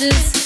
my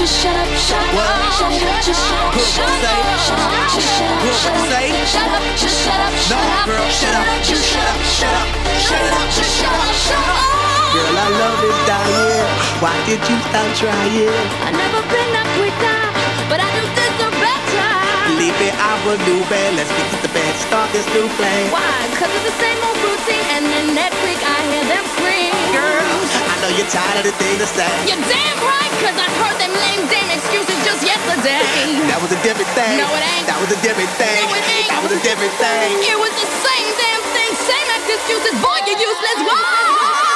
Just shut up, shut up, shut up, just shut up, shut up, shut up, shut up, just shut up, shut up, girl, shut up, just shut up, shut up, shut up, just shut up, shut up. Girl, I love it down here. Why did you stop trying? I never been up with but I do believe it, I will do it. Let's get the band, start this new play. Why? Cause of the same old routine, and then next week I hear them scream. "Girls, I know you're tired of the thing to say. You're damn right, cause I heard them lame damn excuses just yesterday. that was a different thing. No, it ain't. That was a different thing. No, it ain't. That was a different thing. It was the same damn thing, same excuses. Boy, you're useless. Whoa!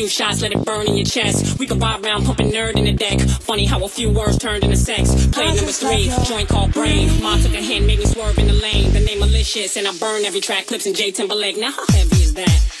Few shots, let it burn in your chest. We can ride around pumping N.E.R.D in the deck. Funny how a few words turned into sex. Play number three, joint called brain. Mom took a hand, made me swerve in the lane. The name malicious, and I burn every track. Clipse in J Timberlake. Now how heavy is that?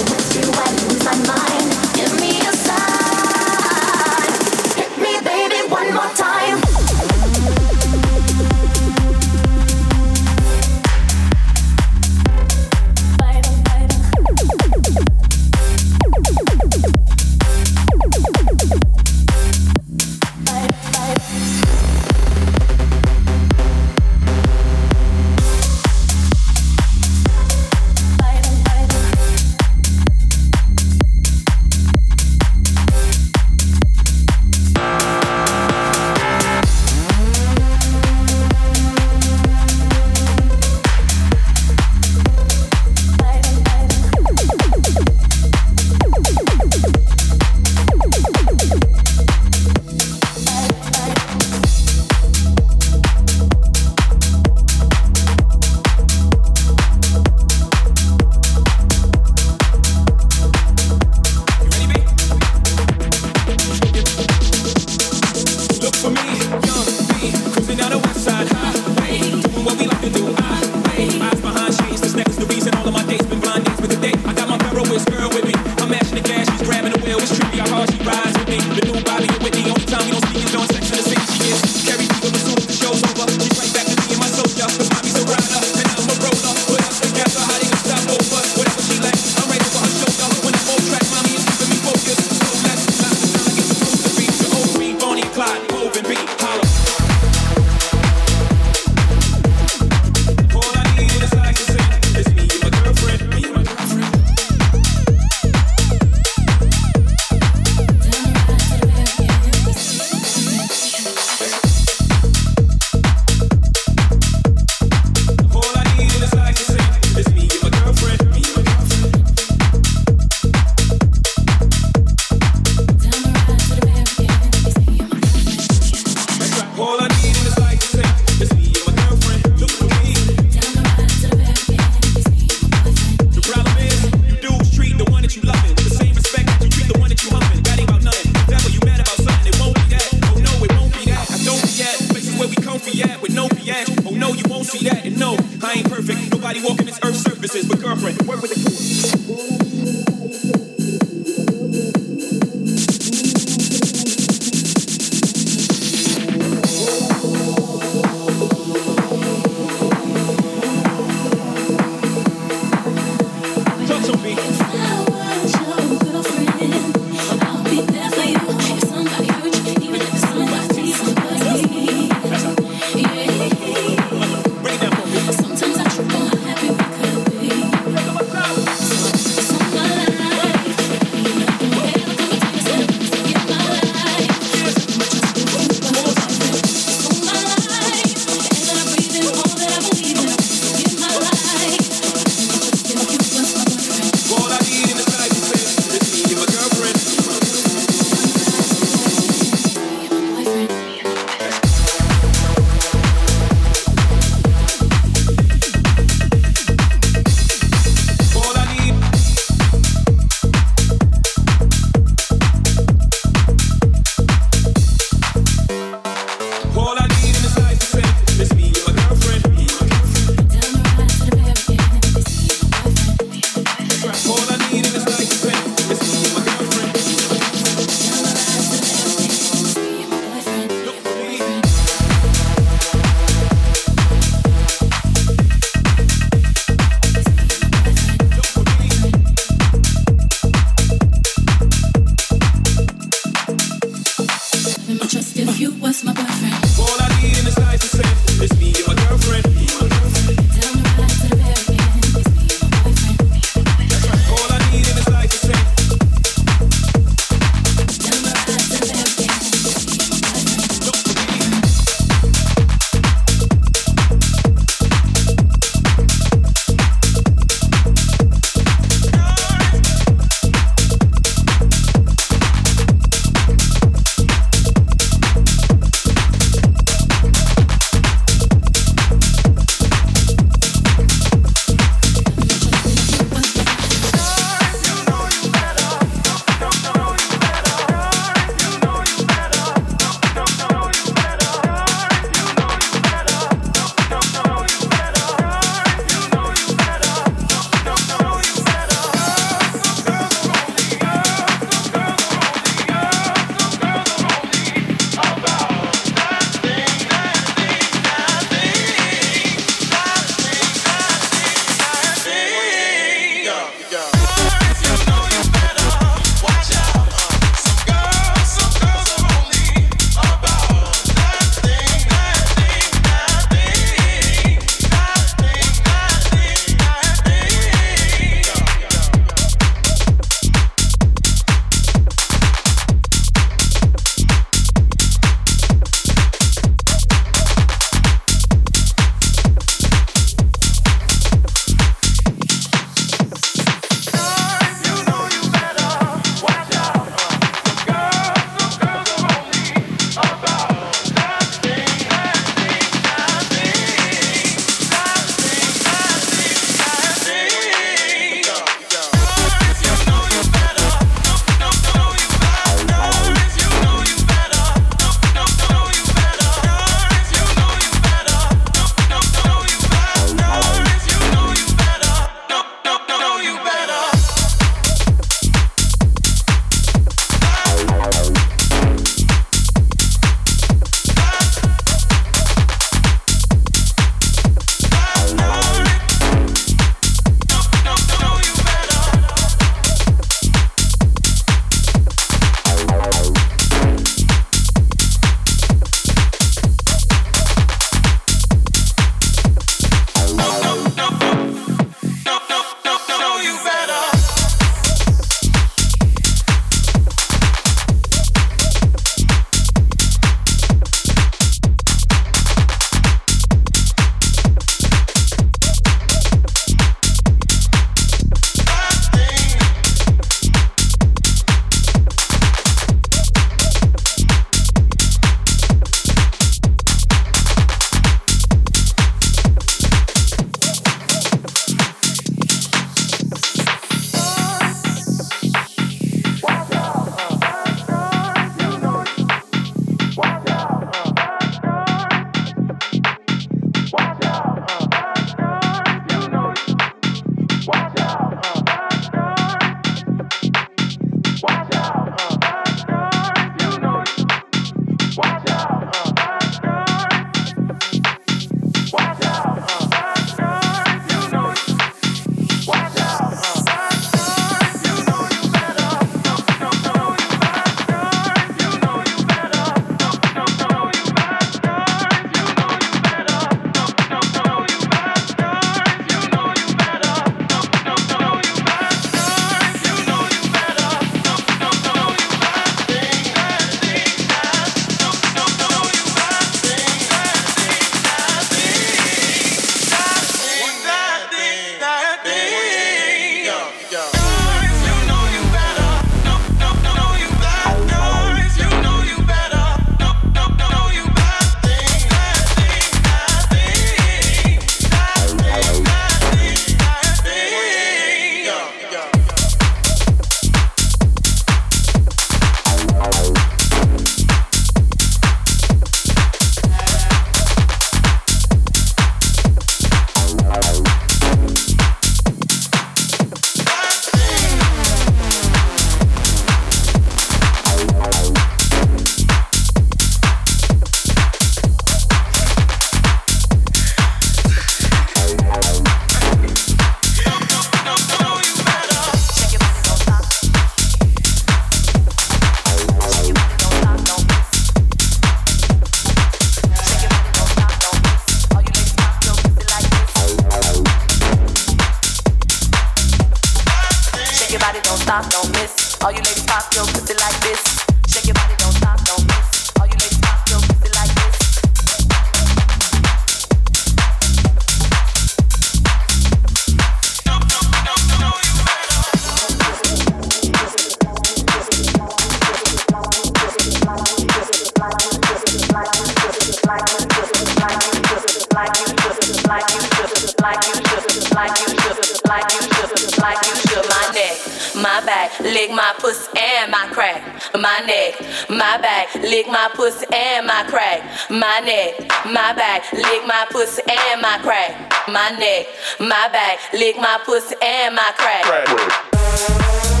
Lick my pussy and my crack. My neck, my back, lick my pussy and my crack. My neck, my back, lick my pussy and my crack. My neck, my back, lick my pussy and my crack. Lick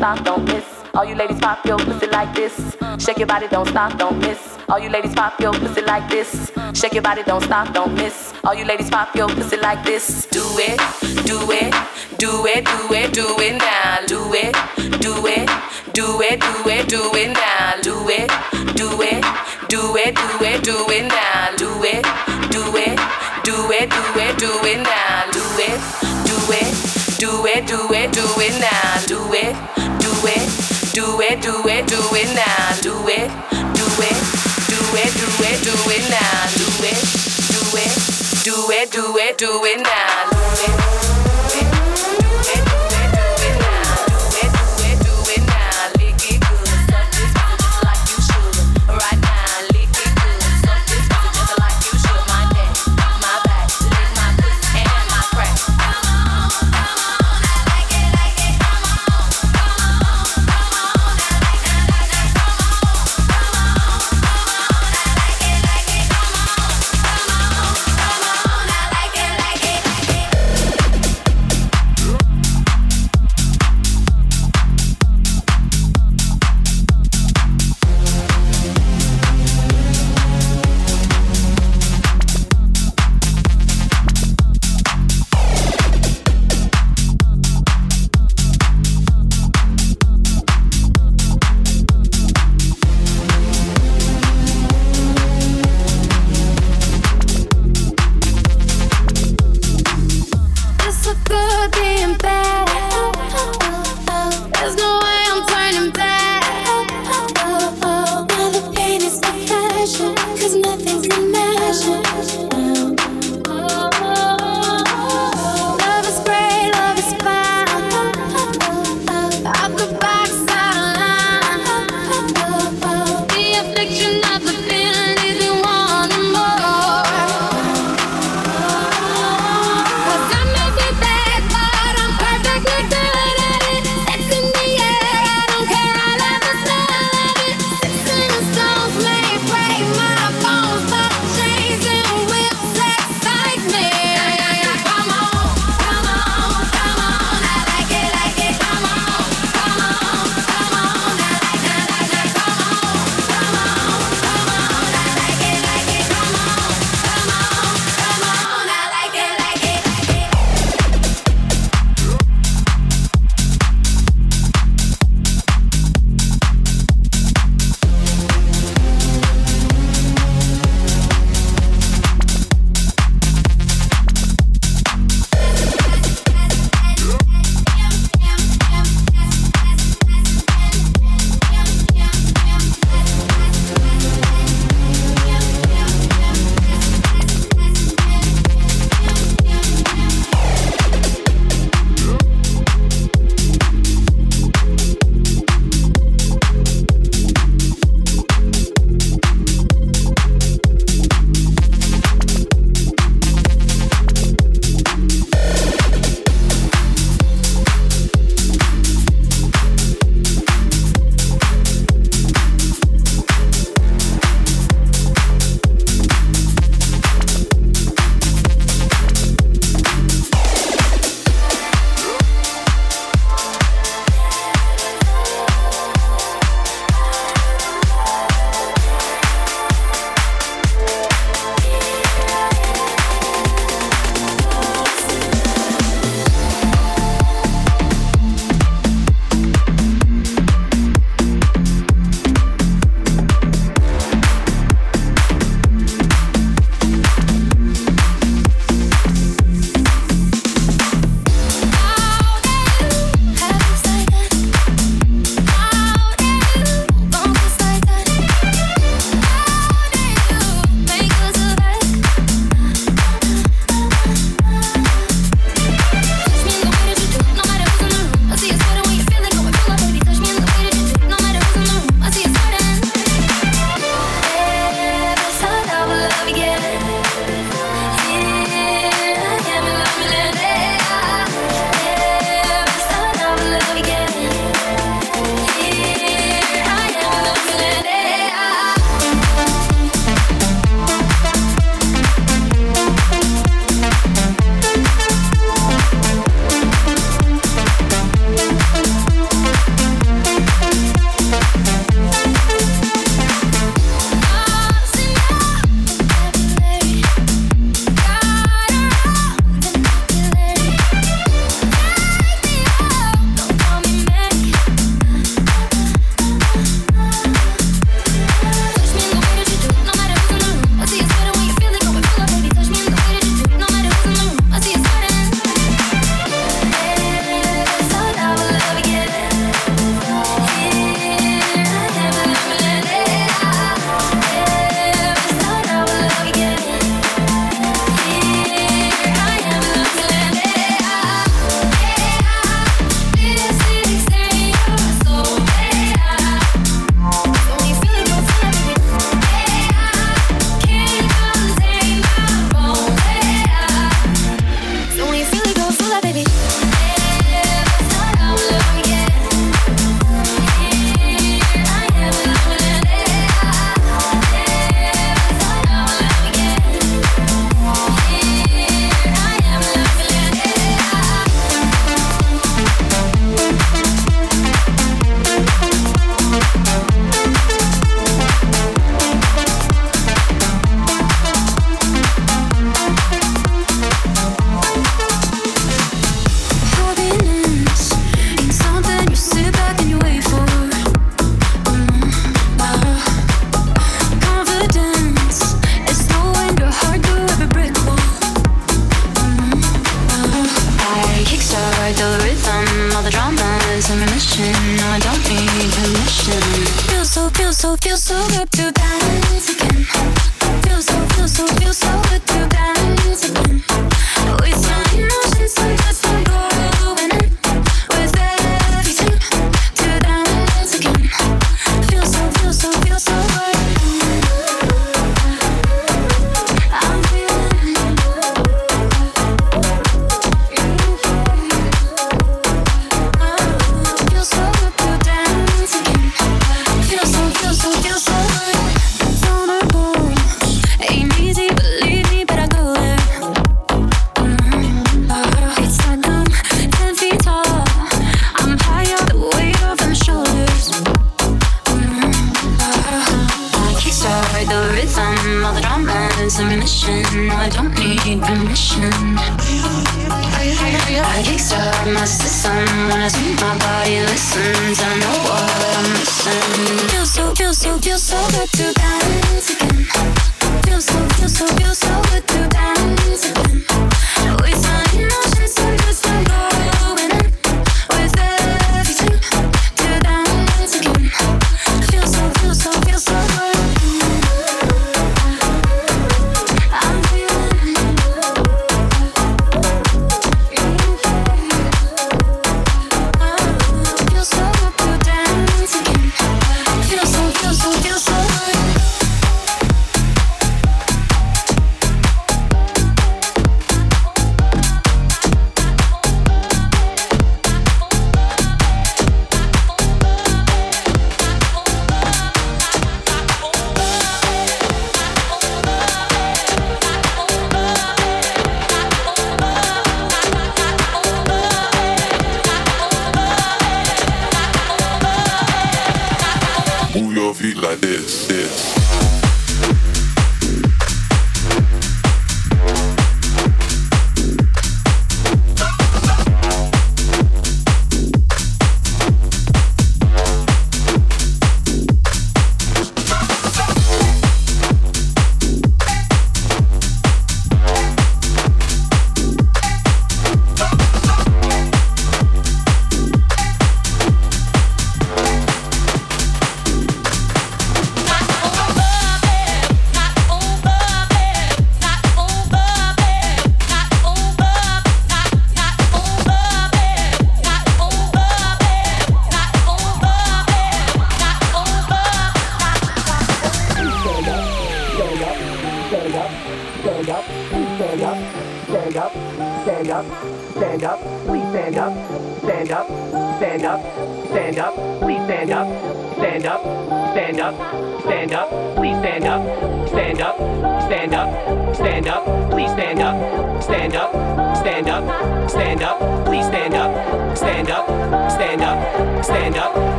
stop, don't miss. All you ladies pop your pussy like this. Shake your body, don't stop, don't miss. All you ladies pop your pussy like this. Shake your body, don't stop, don't miss. All you ladies pop your pussy like this. Do it, do it, do it, do it, do it now. Do it, do it, do it, do it, do it now. Do it, do it, do it, do it, do it now. Do it, do it, do it, do it, do it now. Do it, do it, do it, do it, do it now. Do it, do it, do it, do it, do it now. Do it, do it, do it, do it, do it now. Do it, do it, do it, do it, do it now. Do it,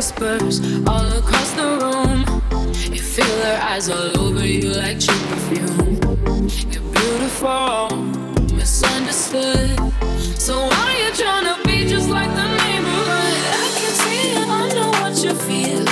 whispers all across the room. You feel her eyes all over you like cheap perfume. You're beautiful, misunderstood. So why are you trying to be just like the neighborhood? I can see it, I know what you feel.